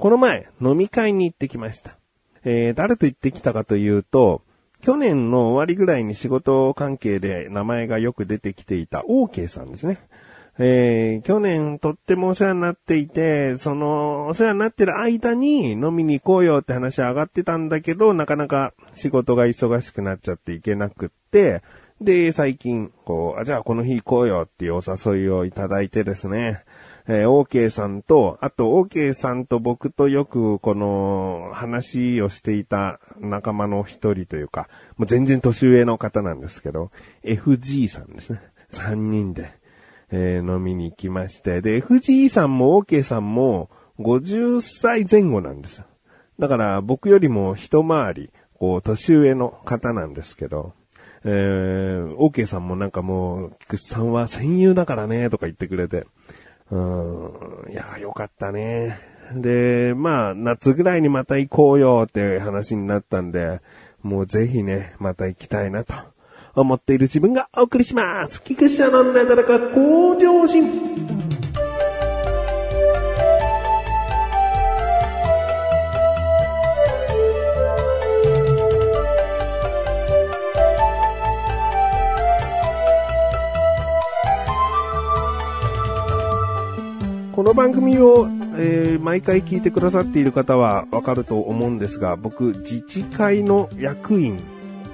この前、飲み会に行ってきました。えー、誰と行ってきたかというと、去年の終わりぐらいに仕事関係で名前がよく出てきていた OK さんですね。えー、去年とってもお世話になっていて、その、お世話になってる間に飲みに行こうよって話上がってたんだけど、なかなか仕事が忙しくなっちゃっていけなくって、で、最近、こう、あ、じゃあこの日行こうよっていうお誘いをいただいてですね、えー、OK さんと、あと OK さんと僕とよくこの話をしていた仲間の一人というか、もう全然年上の方なんですけど、FG さんですね。三人で、えー、飲みに行きまして、で、FG さんも OK さんも50歳前後なんですよ。だから僕よりも一回り、こう、年上の方なんですけど、えー、OK さんもなんかもう、菊池さんは戦友だからね、とか言ってくれて、うん、いや、よかったね。で、まあ、夏ぐらいにまた行こうよっていう話になったんで、もうぜひね、また行きたいなと思っている自分がお送りします。菊池のなだらか向上心。この番組を、えー、毎回聞いてくださっている方はわかると思うんですが、僕、自治会の役員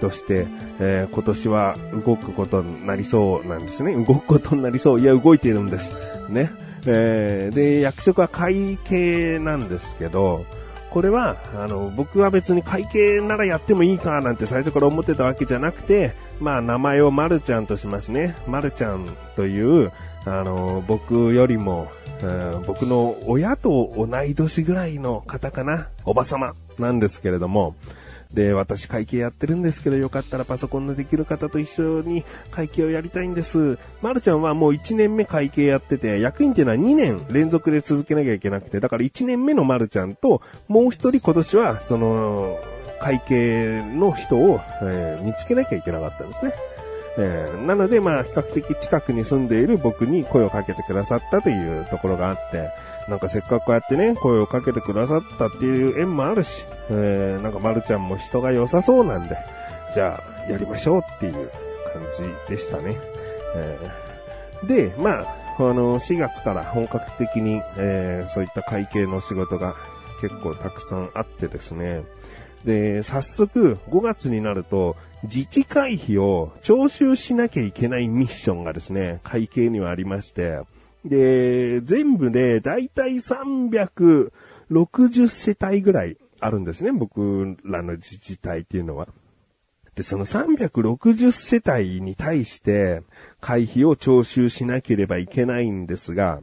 として、えー、今年は動くことになりそうなんですね。動くことになりそう。いや、動いているんです。ね。えー、で、役職は会計なんですけど、これは、あの、僕は別に会計ならやってもいいかなんて最初から思ってたわけじゃなくて、まあ名前をまるちゃんとしますね。まるちゃんという、あの、僕よりも、僕の親と同い年ぐらいの方かな。おばさまなんですけれども、で、私会計やってるんですけど、よかったらパソコンのできる方と一緒に会計をやりたいんです。まるちゃんはもう1年目会計やってて、役員っていうのは2年連続で続けなきゃいけなくて、だから1年目のまるちゃんと、もう一人今年は、その、会計の人を、えー、見つけなきゃいけなかったんですね。えー、なので、まあ、比較的近くに住んでいる僕に声をかけてくださったというところがあって、なんかせっかくこうやってね、声をかけてくださったっていう縁もあるし、えー、なんかまるちゃんも人が良さそうなんで、じゃあ、やりましょうっていう感じでしたね。えー、で、まあ、あの、4月から本格的に、えー、そういった会計の仕事が結構たくさんあってですね。で、早速5月になると自治会費を徴収しなきゃいけないミッションがですね、会計にはありまして、で、全部でだいたい360世帯ぐらいあるんですね、僕らの自治体っていうのは。で、その360世帯に対して会費を徴収しなければいけないんですが、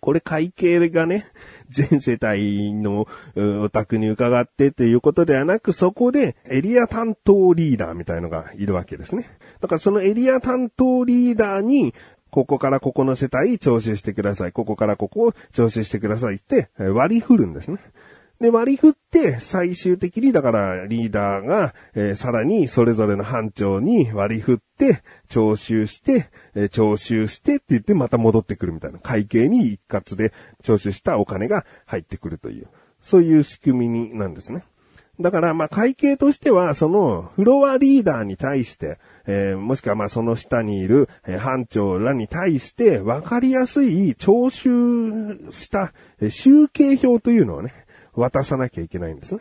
これ会計がね、全世帯のお宅に伺ってということではなく、そこでエリア担当リーダーみたいのがいるわけですね。だからそのエリア担当リーダーに、ここからここの世帯徴収してください。ここからここを徴収してくださいって割り振るんですね。で、割り振って、最終的に、だからリーダーが、えー、さらにそれぞれの班長に割り振って、徴収して、えー、徴収してって言ってまた戻ってくるみたいな。会計に一括で徴収したお金が入ってくるという、そういう仕組みになんですね。だから、ま、会計としては、その、フロアリーダーに対して、えー、もしくは、ま、その下にいる、え、班長らに対して、わかりやすい徴収した、え、集計表というのをね、渡さなきゃいけないんですね。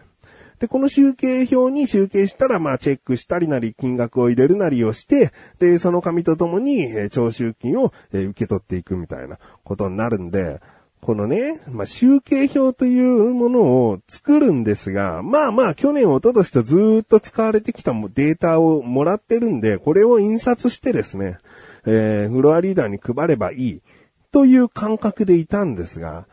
で、この集計表に集計したら、まあ、チェックしたりなり、金額を入れるなりをして、で、その紙とともに、え、徴収金を、え、受け取っていくみたいなことになるんで、このね、まあ、集計表というものを作るんですが、まあまあ、去年、一昨年とずっと使われてきたデータをもらってるんで、これを印刷してですね、えー、フロアリーダーに配ればいい、という感覚でいたんですが、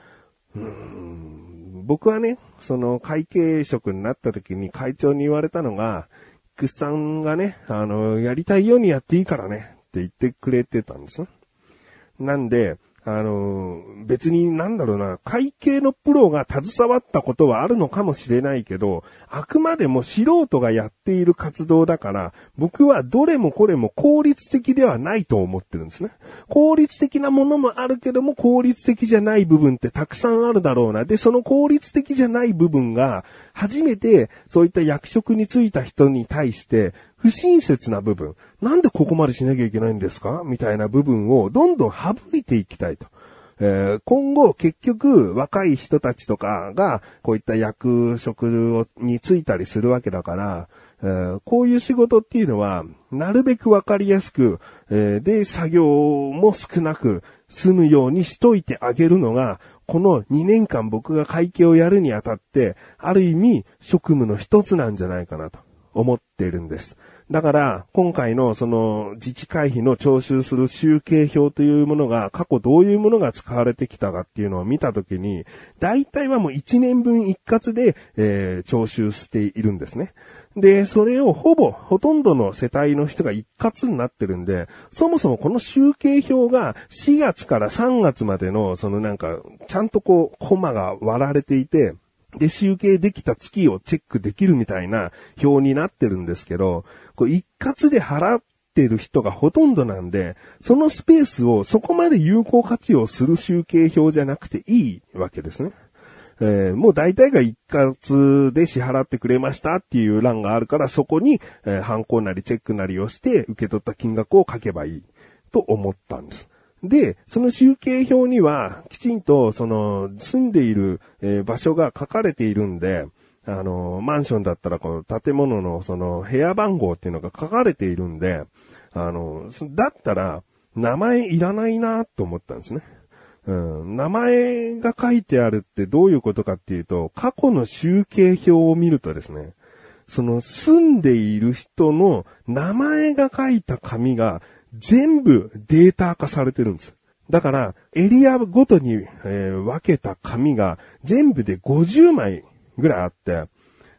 うーん僕はね、その会計職になった時に会長に言われたのが、クさんがね、あの、やりたいようにやっていいからね、って言ってくれてたんですね。なんで、あの、別になんだろうな、会計のプロが携わったことはあるのかもしれないけど、あくまでも素人がやっている活動だから、僕はどれもこれも効率的ではないと思ってるんですね。効率的なものもあるけども、効率的じゃない部分ってたくさんあるだろうな。で、その効率的じゃない部分が、初めてそういった役職に就いた人に対して、不親切な部分、なんでここまでしなきゃいけないんですか？みたいな部分をどんどん省いていきたいと。えー、今後結局若い人たちとかがこういった役職をに就いたりするわけだから、えー、こういう仕事っていうのはなるべくわかりやすく、えー、で作業も少なく済むようにしといてあげるのがこの2年間僕が会計をやるにあたって、ある意味職務の一つなんじゃないかなと。思っているんです。だから、今回のその自治会費の徴収する集計表というものが過去どういうものが使われてきたかっていうのを見たときに、大体はもう1年分一括で、えー、徴収しているんですね。で、それをほぼ、ほとんどの世帯の人が一括になってるんで、そもそもこの集計表が4月から3月までの、そのなんか、ちゃんとこう、コマが割られていて、で、集計できた月をチェックできるみたいな表になってるんですけど、こう一括で払ってる人がほとんどなんで、そのスペースをそこまで有効活用する集計表じゃなくていいわけですね。えー、もう大体が一括で支払ってくれましたっていう欄があるから、そこに、えー、ハンコなりチェックなりをして受け取った金額を書けばいいと思ったんです。で、その集計表には、きちんと、その、住んでいる、えー、場所が書かれているんで、あの、マンションだったら、この建物の、その、部屋番号っていうのが書かれているんで、あの、だったら、名前いらないなと思ったんですね。うん、名前が書いてあるってどういうことかっていうと、過去の集計表を見るとですね、その住んでいる人の名前が書いた紙が全部データ化されてるんです。だから、エリアごとに、えー、分けた紙が全部で50枚ぐらいあって、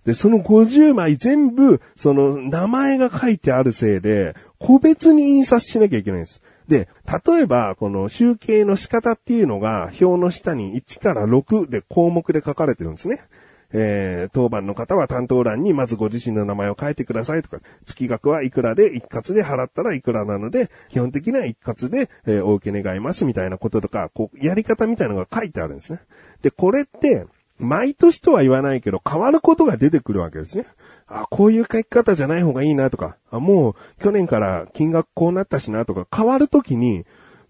で、その50枚全部、その名前が書いてあるせいで、個別に印刷しなきゃいけないんです。で、例えば、この集計の仕方っていうのが、表の下に1から6で項目で書かれてるんですね。えー、当番の方は担当欄にまずご自身の名前を書いてくださいとか、月額はいくらで一括で払ったらいくらなので、基本的には一括で、えー、お受け願いますみたいなこととか、こう、やり方みたいなのが書いてあるんですね。で、これって、毎年とは言わないけど、変わることが出てくるわけですね。あ、こういう書き方じゃない方がいいなとか、あ、もう去年から金額こうなったしなとか、変わるときに、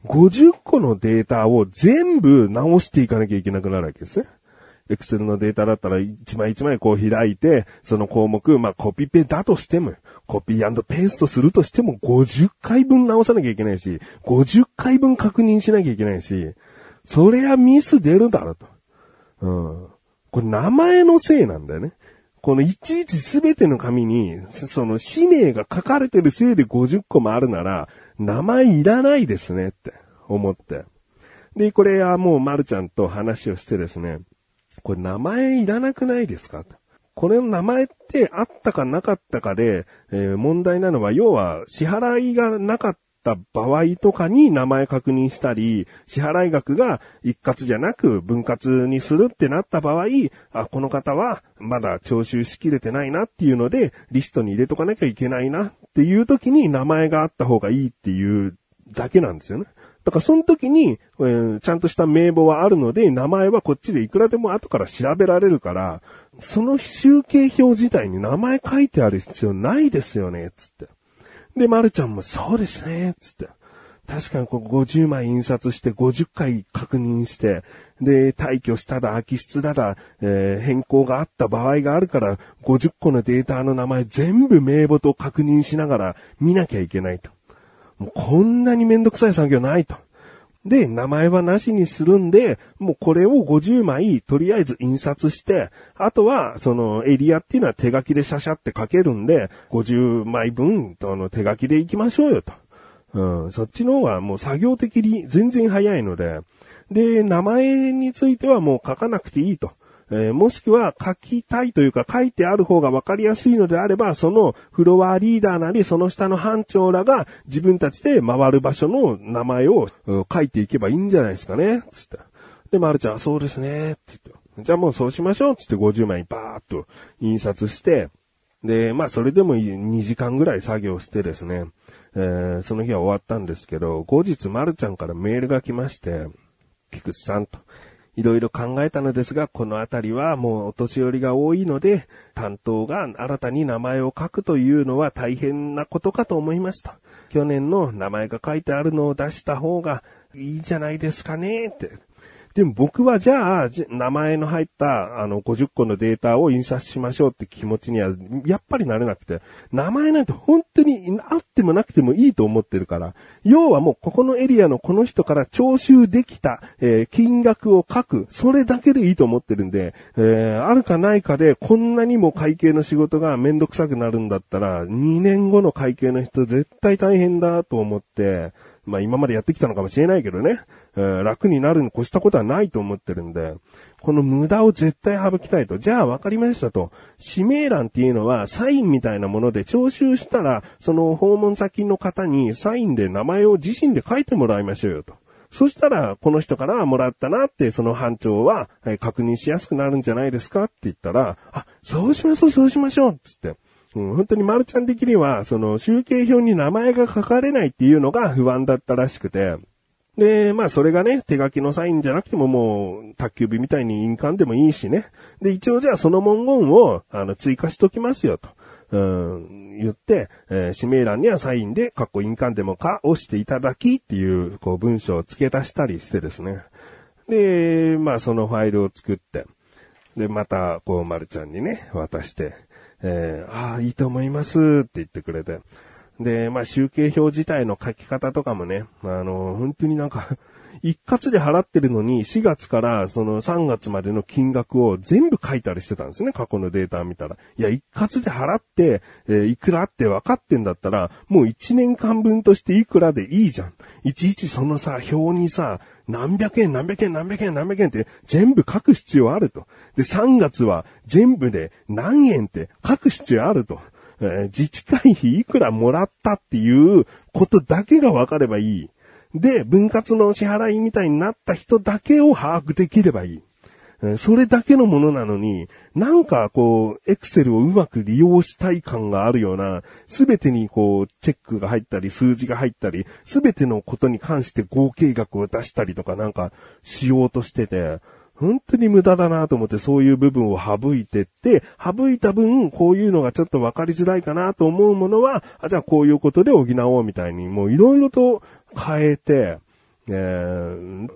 50個のデータを全部直していかなきゃいけなくなるわけですね。エクセルのデータだったら一枚一枚こう開いて、その項目、まあコピペだとしても、コピーペーストするとしても50回分直さなきゃいけないし、50回分確認しなきゃいけないし、そりゃミス出るだろと。うん。これ名前のせいなんだよね。このいちいちすべての紙に、その氏名が書かれてるせいで50個もあるなら、名前いらないですねって思って。で、これはもうまるちゃんと話をしてですね、これ名前いらなくないですか？これの名前ってあったかなかったかで、えー、問題なのは、要は支払いがなかった場合とかに名前確認したり、支払い額が一括じゃなく分割にするってなった場合、あ、この方はまだ徴収しきれてないなっていうので、リストに入れとかなきゃいけないなっていう時に名前があった方がいいっていうだけなんですよね。だからその時に、えー、ちゃんとした名簿はあるので、名前はこっちでいくらでも後から調べられるから、その集計表自体に名前書いてある必要ないですよね、つって。で、まるちゃんもそうですね、つって。確かにこう50枚印刷して50回確認して、で、退去しただ空き室だだ、えー、変更があった場合があるから、50個のデータの名前全部名簿と確認しながら見なきゃいけないと。もうこんなにめんどくさい作業ないと。で、名前はなしにするんで、もうこれを50枚とりあえず印刷して、あとはそのエリアっていうのは手書きでシャシャって書けるんで、50枚分との手書きで行きましょうよと。うん、そっちの方がもう作業的に全然早いので、で、名前についてはもう書かなくていいと。えー、もしくは書きたいというか書いてある方がわかりやすいのであれば、そのフロアリーダーなり、その下の班長らが自分たちで回る場所の名前を書いていけばいいんじゃないですかね。つって。で、まるちゃん、そうですね。って言って。じゃあもうそうしましょう。つって50枚バーっと印刷して、で、まあそれでも2時間ぐらい作業してですね、えー、その日は終わったんですけど、後日まるちゃんからメールが来まして、菊池さんと、いろいろ考えたのですが、このあたりはもうお年寄りが多いので、担当が新たに名前を書くというのは大変なことかと思いました。去年の名前が書いてあるのを出した方がいいんじゃないですかねって。でも僕はじゃあ、名前の入った、あの、50個のデータを印刷しましょうって気持ちには、やっぱりなれなくて、名前なんて本当にあってもなくてもいいと思ってるから、要はもうここのエリアのこの人から徴収できた、えー、金額を書く、それだけでいいと思ってるんで、えー、あるかないかでこんなにも会計の仕事がめんどくさくなるんだったら、2年後の会計の人絶対大変だと思って、まあ今までやってきたのかもしれないけどね。えー、楽になるに越したことはないと思ってるんで、この無駄を絶対省きたいと。じゃあ分かりましたと。指名欄っていうのはサインみたいなもので徴収したら、その訪問先の方にサインで名前を自身で書いてもらいましょうよと。そしたら、この人からもらったなって、その班長は、はい、確認しやすくなるんじゃないですかって言ったら、あ、そうしましょう、そうしましょう、つって。うん、本当にマルちゃん的には、その集計表に名前が書かれないっていうのが不安だったらしくて、で、まあそれがね、手書きのサインじゃなくてももう、宅急便みたいに印鑑でもいいしね。で、一応じゃあその文言を、あの、追加しときますよと。うん、言って、えー、指名欄にはサインで、かっこ印鑑でもかをしていただきっていう、こう文章を付け足したりしてですね。で、まあそのファイルを作って、で、また、こう、まるちゃんにね、渡して、えー、ああ、いいと思いますって言ってくれて。で、まあ、集計表自体の書き方とかもね、あの、本当になんか 一括で払ってるのに、4月からその3月までの金額を全部書いたりしてたんですね、過去のデータ見たら。いや、一括で払って、えー、いくらって分かってんだったら、もう1年間分としていくらでいいじゃん。いちいちそのさ、表にさ、何百円何百円何百円何百円って全部書く必要あると。で、3月は全部で何円って書く必要あると。えー、自治会費いくらもらったっていうことだけが分かればいい。で、分割の支払いみたいになった人だけを把握できればいい。それだけのものなのに、なんかこう、エクセルをうまく利用したい感があるような、すべてにこう、チェックが入ったり、数字が入ったり、すべてのことに関して合計額を出したりとかなんかしようとしてて、本当に無駄だなと思ってそういう部分を省いてって、省いた分、こういうのがちょっと分かりづらいかなと思うものは、あ、じゃあこういうことで補おうみたいに、もういろいろと変えて、えー、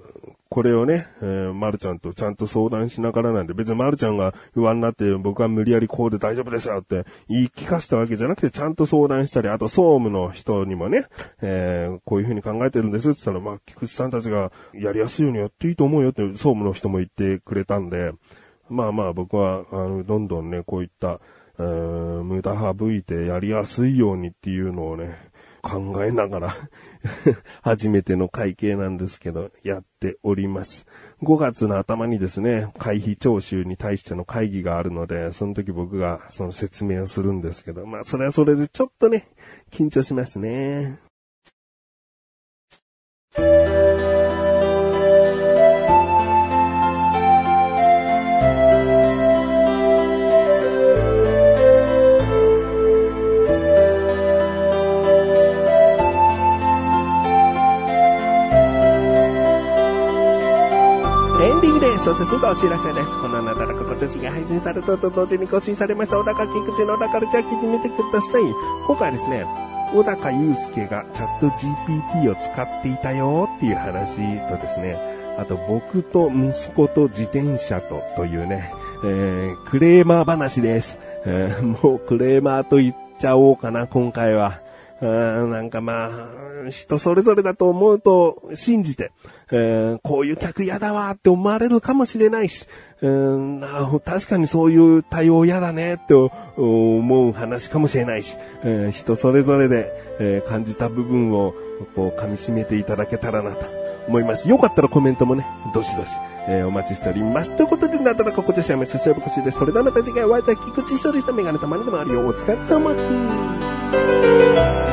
これをね、えー、まるちゃんとちゃんと相談しながらなんで、別にまるちゃんが不安になって僕は無理やりこうで大丈夫ですよって言い聞かせたわけじゃなくて、ちゃんと相談したり、あと総務の人にもね、えー、こういうふうに考えてるんですって言ったら、まあ、菊池さんたちがやりやすいようにやっていいと思うよって総務の人も言ってくれたんで、まあまあ僕は、あの、どんどんね、こういった、えー、無駄省いてやりやすいようにっていうのをね、考えながら 初めての会計なんですけど、やっております。5月の頭にですね、会費徴収に対しての会議があるので、その時僕がその説明をするんですけど、まあそれはそれでちょっとね、緊張しますね。そしてすぐお知らせです。このあなたの心地が配信されたと同時に更新されました小高菊池の小高ルチャー聞いてみてください。今回はですね、小高祐介がチャット GPT を使っていたよっていう話とですね、あと僕と息子と自転車とというね、えー、クレーマー話です。えー、もうクレーマーと言っちゃおうかな、今回は。うんなんかまあ、人それぞれだと思うと信じて、えー、こういう客嫌だわって思われるかもしれないし、うん確かにそういう対応嫌だねって思う話かもしれないし、えー、人それぞれで、えー、感じた部分をこう噛み締めていただけたらなと思います。よかったらコメントもね、どしどしえー、お待ちしております。ということで、なだらかこちらしゃめすすやぶこしです。それではまた次回お会いいたい菊池勝利したメガネたまにでもあるよ。お疲れ様です。